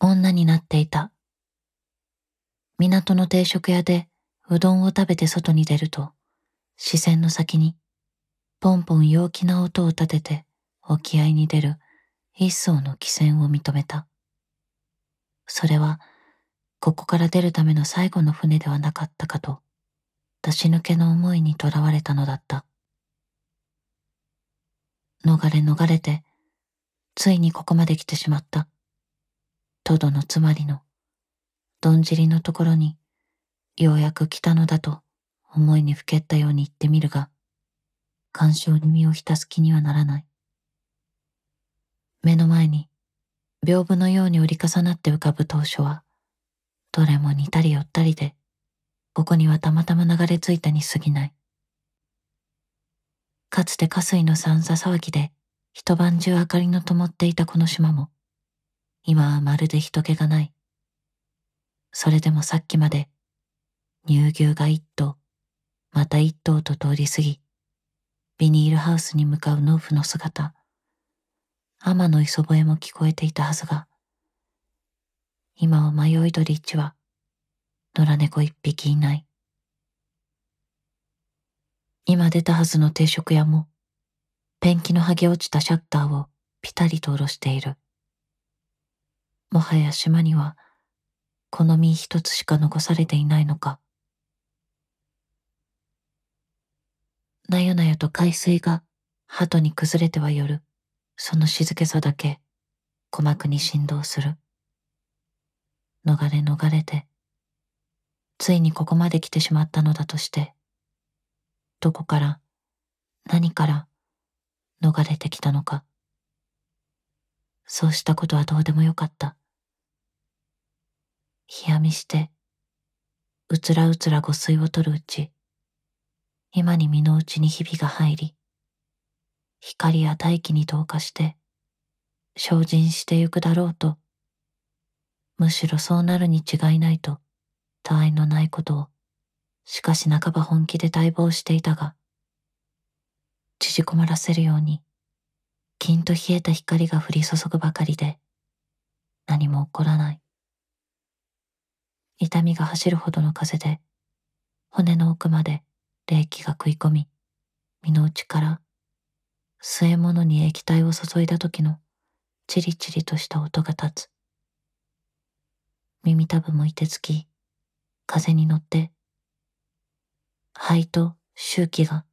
女になっていた。港の定食屋でうどんを食べて外に出ると、視線の先に、ポンポン陽気な音を立てて沖合に出る一艘の汽船を認めた。それは、ここから出るための最後の船ではなかったかと、出し抜けの思いにとらわれたのだった。逃れ逃れて、ついにここまで来てしまった。トドのつまりの、どんじりのところに、ようやく来たのだと思いにふけったように言ってみるが、干渉に身を浸す気にはならない。目の前に、屏風のように折り重なって浮かぶ当初は、どれも似たり寄ったりで、ここにはたまたま流れ着いたに過ぎない。かつて河水の三座騒ぎで一晩中明かりの灯っていたこの島も、今はまるで人気がない。それでもさっきまで、乳牛が一頭、また一頭と通り過ぎ、ビニールハウスに向かう農夫の姿、天の磯笛も聞こえていたはずが、今は迷い鳥一羽、野良猫一匹いない。今出たはずの定食屋も、ペンキの剥げ落ちたシャッターをピタリと下ろしている。もはや島には、この身一つしか残されていないのか。なよなよと海水が鳩に崩れては寄る、その静けさだけ鼓膜に振動する。逃れ逃れて、ついにここまで来てしまったのだとして、どこから、何から逃れてきたのか。そうしたことはどうでもよかった。冷やみして、うつらうつら誤水を取るうち、今に身の内にひびが入り、光や大気に同化して、精進してゆくだろうと、むしろそうなるに違いないと、他愛のないことをしかし半ば本気で待望していたが、縮こまらせるように、きんと冷えた光が降り注ぐばかりで、何も起こらない。痛みが走るほどの風で、骨の奥まで冷気が食い込み、身の内から吸え物に液体を注いだ時のチリチリとした音が立つ。耳たぶもいてつき、風に乗って肺と周期が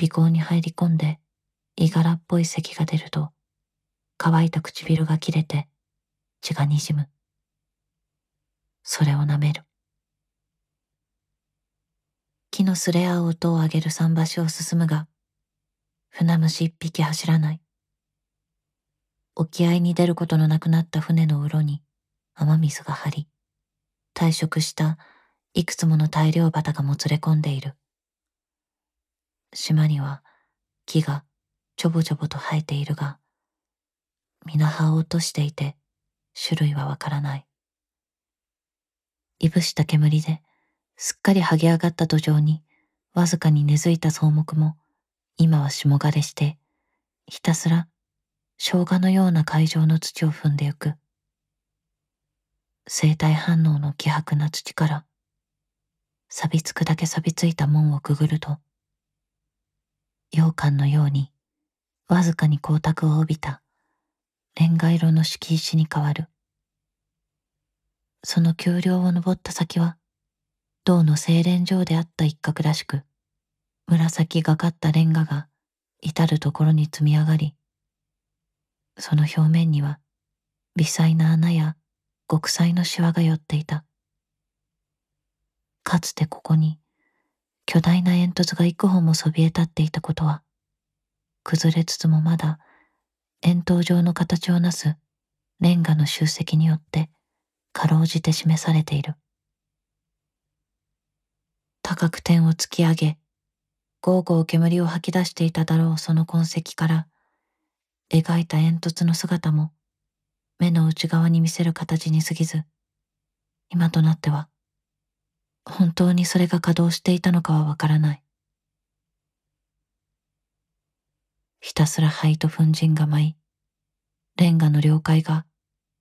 鼻孔に入り込んで、いがらっぽい咳が出ると、乾いた唇が切れて、血がにじむ。それを舐める。木のすれ合う音を上げる桟橋を進むが、船虫一匹走らない。沖合に出ることのなくなった船のうろに雨水が張り、退職したいくつもの大量旗がもつれ込んでいる。島には木がちょぼちょぼと生えているが、皆葉を落としていて種類はわからない。いぶした煙ですっかり剥げ上がった土壌にわずかに根付いた草木も今は霜枯れしてひたすら生姜のような海上の土を踏んでゆく。生体反応の希薄な土から錆びつくだけ錆びついた門をくぐると、羊羹のようにわずかに光沢を帯びたレンガ色の敷石に変わる。その丘陵を登った先は、銅の精錬場であった一角らしく、紫がかったレンガが至るところに積み上がり、その表面には微細な穴や極細のシワが寄っていた。かつてここに巨大な煙突が幾本もそびえ立っていたことは、崩れつつもまだ円筒状の形をなすレンガの集積によってかろうじて示されている。高く天を突き上げ、ゴーゴー煙を吐き出していただろうその痕跡から、描いた煙突の姿も目の内側に見せる形に過ぎず、今となっては本当にそれが稼働していたのかはわからない。ひたすら灰と粉塵が舞い、レンガの了解が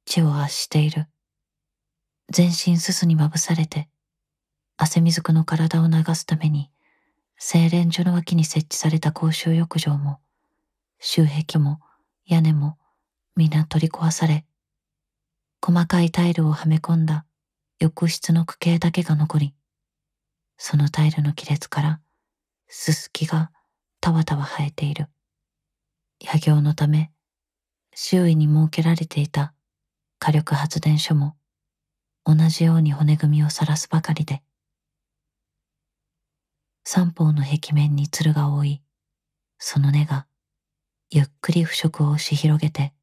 地を圧している。全身すすにまぶされて、汗水くの体を流すために、精錬所の脇に設置された公衆浴場も、周壁も屋根も皆取り壊され、細かいタイルをはめ込んだ浴室の区形だけが残り、そのタイルの亀裂からすすきがたわたわ生えている。野行のため、周囲に設けられていた火力発電所も同じように骨組みを晒すばかりで、三方の壁面に鶴が覆い、その根がゆっくり腐食を押し広げて、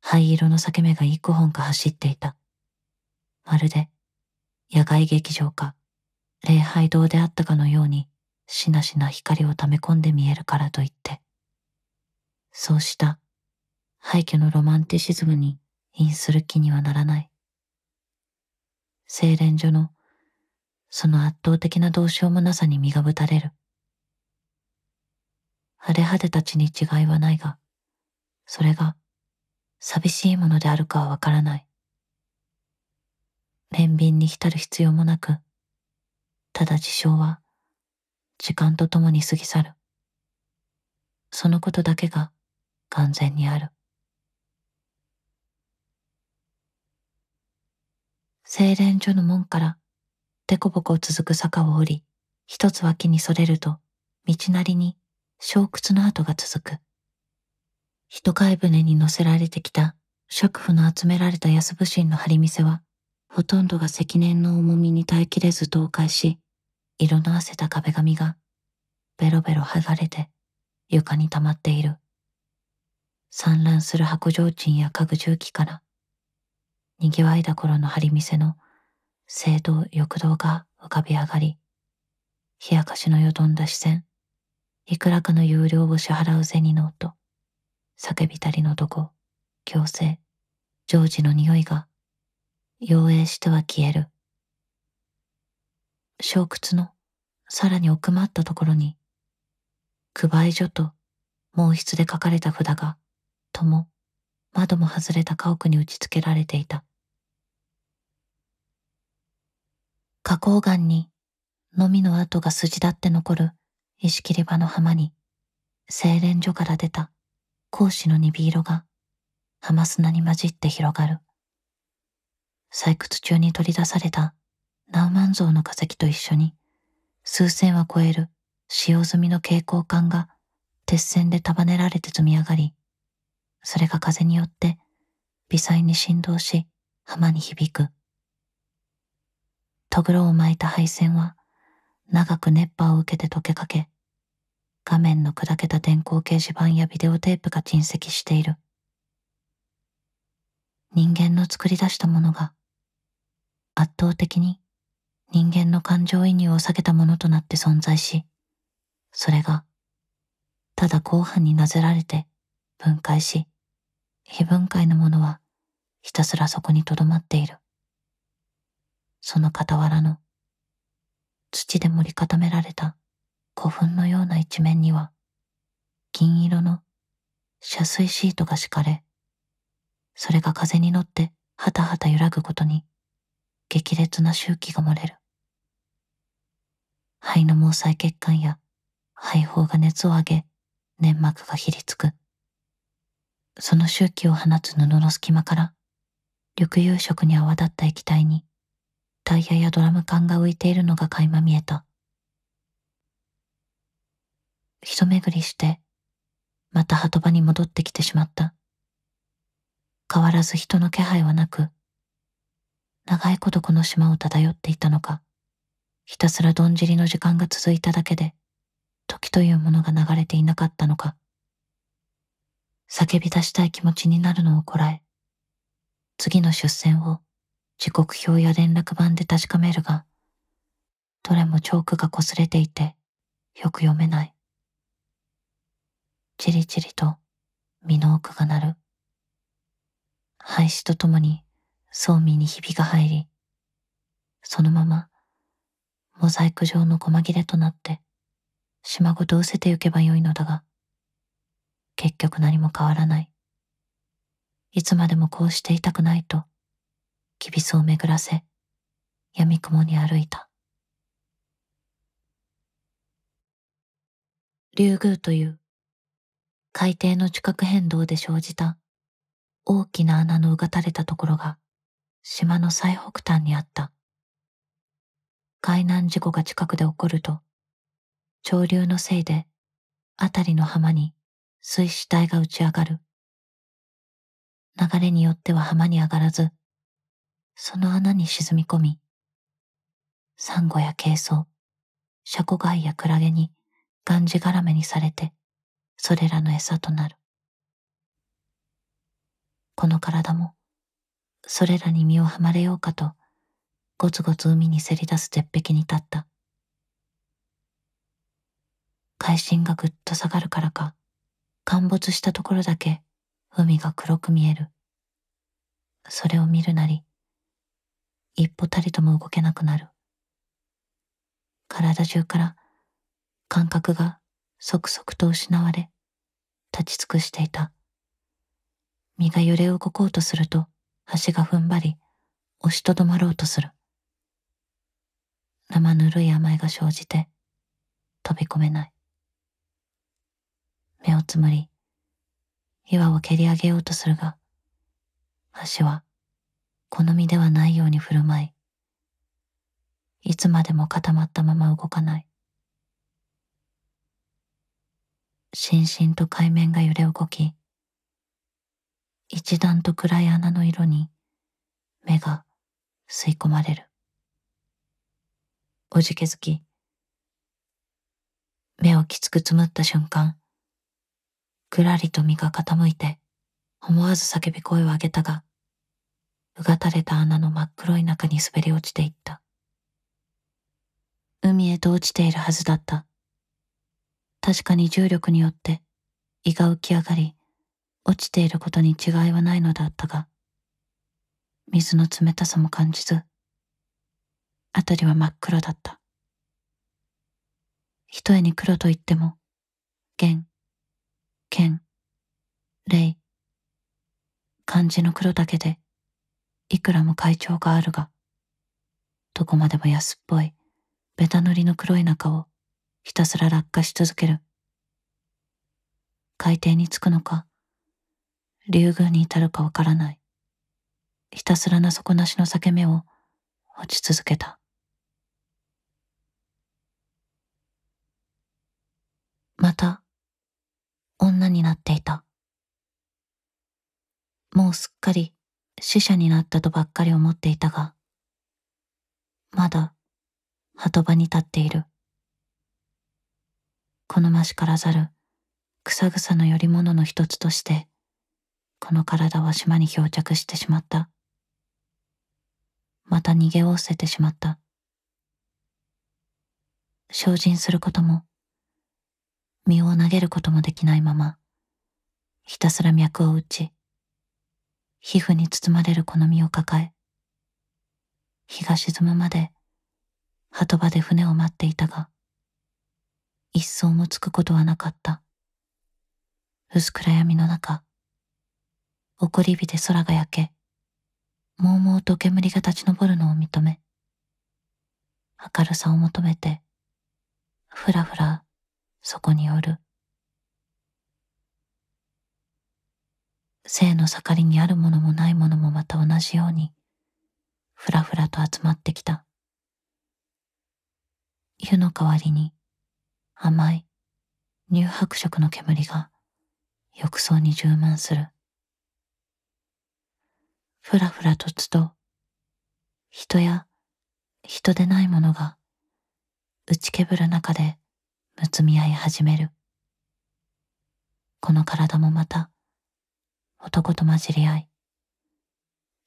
灰色の裂け目が幾本か走っていた。まるで野外劇場か礼拝堂であったかのようにしなしな光を溜め込んで見えるからといって、そうした廃墟のロマンティシズムに因する気にはならない。精錬所のその圧倒的などうしようもなさに身がぶたれる。荒れ果てたちに違いはないが、それが寂しいものであるかはわからない。憐憫に浸る必要もなく、ただ事象は時間とともに過ぎ去る。そのことだけが完全にある。精錬所の門からでこぼこ続く坂を降り、一つ脇にそれると、道なりに小屈の跡が続く。人飼い船に乗せられてきた食婦の集められた安武神の張り店は、ほとんどが積年の重みに耐えきれず倒壊し、色のあせた壁紙がベロベロ剥がれて床に溜まっている。散乱する白状賃や家具重機から、賑わいだ頃の張り店の聖堂欲動が浮かび上がり、冷やかしのよどんだ視線、いくらかの有料を支払う銭の音、叫びたりのどこ、強制、常時の匂いが、妖艶しては消える。小屈のさらに奥まったところに、区売所と毛筆で書かれた札が、とも窓も外れた家屋に打ち付けられていた。花崗岩に、のみの跡が筋立って残る石切り場の浜に、精錬所から出た格子の鈍色が浜砂に混じって広がる。採掘中に取り出されたナウマン像の化石と一緒に、数千は超える使用済みの蛍光管が鉄線で束ねられて積み上がり、それが風によって微細に振動し浜に響く。とぐろを巻いた配線は長く熱波を受けて溶けかけ、画面の砕けた電光掲示板やビデオテープが沈積している。人間の作り出したものが圧倒的に人間の感情移入を避けたものとなって存在し、それがただ後半になぜられて分解し、非分解のものはひたすらそこにとどまっている。その傍らの土で盛り固められた古墳のような一面には銀色の遮水シートが敷かれ、それが風に乗ってはたはた揺らぐことに激烈な周期が漏れる。肺の毛細血管や肺胞が熱を上げ粘膜がひりつく。その周期を放つ布の隙間から緑釉色に泡立った液体にタイヤやドラム缶が浮いているのが垣間見えた。一巡りして、また鳩場に戻ってきてしまった。変わらず人の気配はなく、長いことこの島を漂っていたのか、ひたすらどんじりの時間が続いただけで、時というものが流れていなかったのか、叫び出したい気持ちになるのをこらえ、次の出船を時刻表や連絡板で確かめるが、どれもチョークが擦れていて、よく読めない。チリチリと身の奥が鳴る。廃止とともに装備にひびが入り、そのままモザイク状の細切れとなって島ごと失せてゆけばよいのだが、結局何も変わらない。いつまでもこうしていたくないと、きびすを巡らせ、闇雲に歩いた。竜宮という海底の地殻変動で生じた大きな穴のうがたれたところが島の最北端にあった。海難事故が近くで起こると、潮流のせいで辺りの浜に水死体が打ち上がる。流れによっては浜に上がらず、その穴に沈み込み、サンゴやケイソウ、シャコガイやクラゲにがんじがらめにされて、それらの餌となる。この体も、それらに身をはまれようかと、ごつごつ海にせり出す絶壁に立った。海深がぐっと下がるからか、陥没したところだけ海が黒く見える。それを見るなり、一歩たりとも動けなくなる。体中から感覚が即々と失われ、立ち尽くしていた。身が揺れ動こうとすると、足が踏ん張り、押しとどまろうとする。生ぬるい甘えが生じて、飛び込めない。つむり、岩を蹴り上げようとするが、足は好みではないように振る舞い、いつまでも固まったまま動かない。しんしんと海面が揺れ動き、一段と暗い穴の色に目が吸い込まれる。おじけづき、目をきつくつむった瞬間、ぐらりと身が傾いて、思わず叫び声を上げたが、うがたれた穴の真っ黒い中に滑り落ちていった。海へと落ちているはずだった。確かに重力によって胃が浮き上がり、落ちていることに違いはないのだったが、水の冷たさも感じず、辺りは真っ黒だった。ひとえに黒と言っても、弦、剣、霊、漢字の黒だけで、いくらも会長があるが、どこまでも安っぽい、ベタ塗りの黒い中をひたすら落下し続ける。海底に着くのか、竜宮に至るかわからない。ひたすらな底なしの裂け目を落ち続けた。また、女になっていた。もうすっかり死者になったとばっかり思っていたが、まだ鳩場に立っている。このましからざる草草のより物の一つとして、この体は島に漂着してしまった。また逃げおおせてしまった。精進することも身を投げることもできないまま、ひたすら脈を打ち、皮膚に包まれるこの身を抱え、日が沈むまで、鳩場で船を待っていたが、一層もつくことはなかった。薄暗闇の中、怒り火で空が焼け、もうもうと煙が立ち上るのを認め、明るさを求めて、ふらふらそこにおる。生の盛りにあるものもないものもまた同じように、ふらふらと集まってきた。湯の代わりに甘い乳白色の煙が浴槽に充満する。ふらふらとつと人や人でないものが打ちけぶる中でむつみ合い始める。この体もまた、男と混じり合い、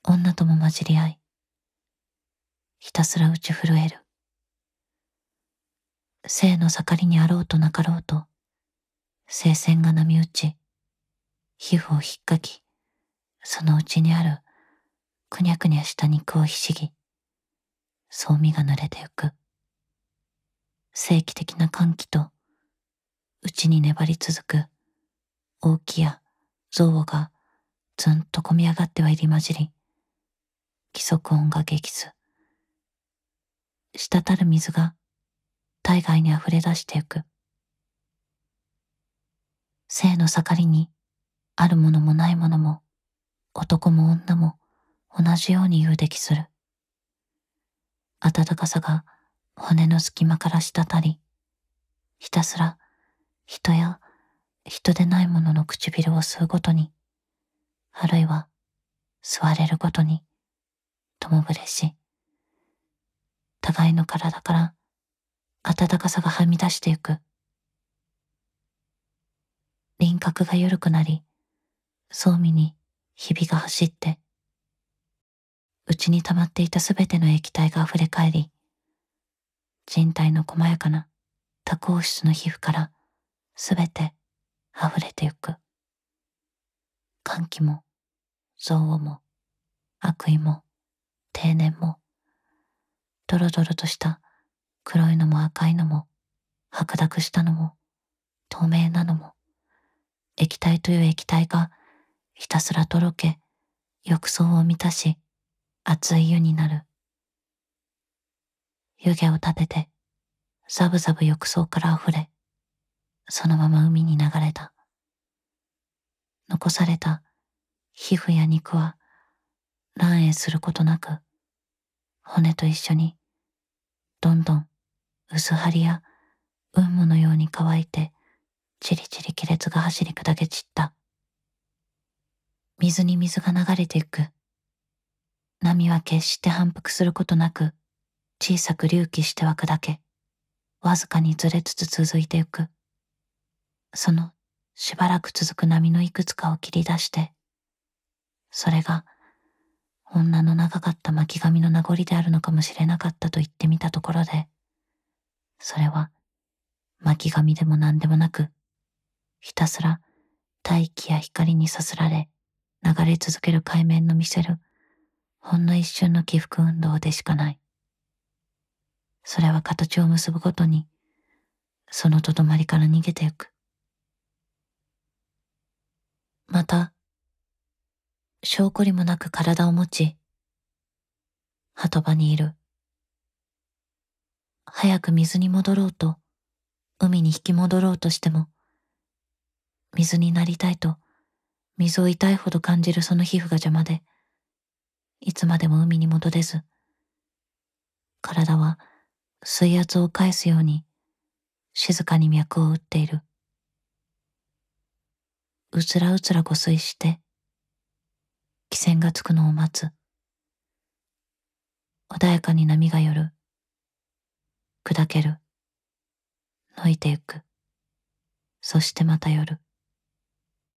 女とも混じり合い、ひたすら打ち震える。生の盛りにあろうとなかろうと、聖線が波打ち、皮膚をひっかき、そのうちにあるくにゃくにゃした肉をひしぎ、そう身が濡れてゆく。正規的な歓喜と、内に粘り続く、大きや憎悪がずんとこみ上がっては入り混じり、規則音が激痛。滴る水が体外に溢れ出してゆく。生の盛りにあるものもないものも男も女も同じように言うできする。暖かさが骨の隙間から滴り、ひたすら人や人でないものの唇を吸うごとに、あるいは吸われるごとに、ともぶれし、互いの体から暖かさがはみ出してゆく。輪郭が緩くなり、装味にひびが走って、内に溜まっていたすべての液体が溢れ返り、人体の細やかな多孔質の皮膚からすべて溢れてゆく。歓喜も、憎悪も、悪意も、定年も、ドロドロとした黒いのも赤いのも、白濁したのも、透明なのも、液体という液体がひたすらとろけ、浴槽を満たし、熱い湯になる。湯気を立てて、ザブザブ浴槽から溢れ、そのまま海に流れた。残された皮膚や肉は乱栄することなく、骨と一緒に、どんどん薄張りや雲母のように乾いて、ちりちり亀裂が走り砕け散った。水に水が流れてゆく。波は決して反復することなく、小さく隆起しては砕け、わずかにずれつつ続いてゆく。そのしばらく続く波のいくつかを切り出して、それが女の長かった巻き髪の名残であるのかもしれなかったと言ってみたところで、それは巻き髪でも何でもなく、ひたすら大気や光にさすられ、流れ続ける海面の見せるほんの一瞬の起伏運動でしかない。それは形を結ぶごとに、そのとどまりから逃げてゆく。また、証拠りもなく体を持ち、鳩場にいる。早く水に戻ろうと、海に引き戻ろうとしても、水になりたいと水を痛いほど感じるその皮膚が邪魔で、いつまでも海に戻れず、体は水圧を返すように静かに脈を打っている。うつらうつら誤水して、気線がつくのを待つ。穏やかに波が寄る。砕ける。伸いてゆく。そしてまた寄る。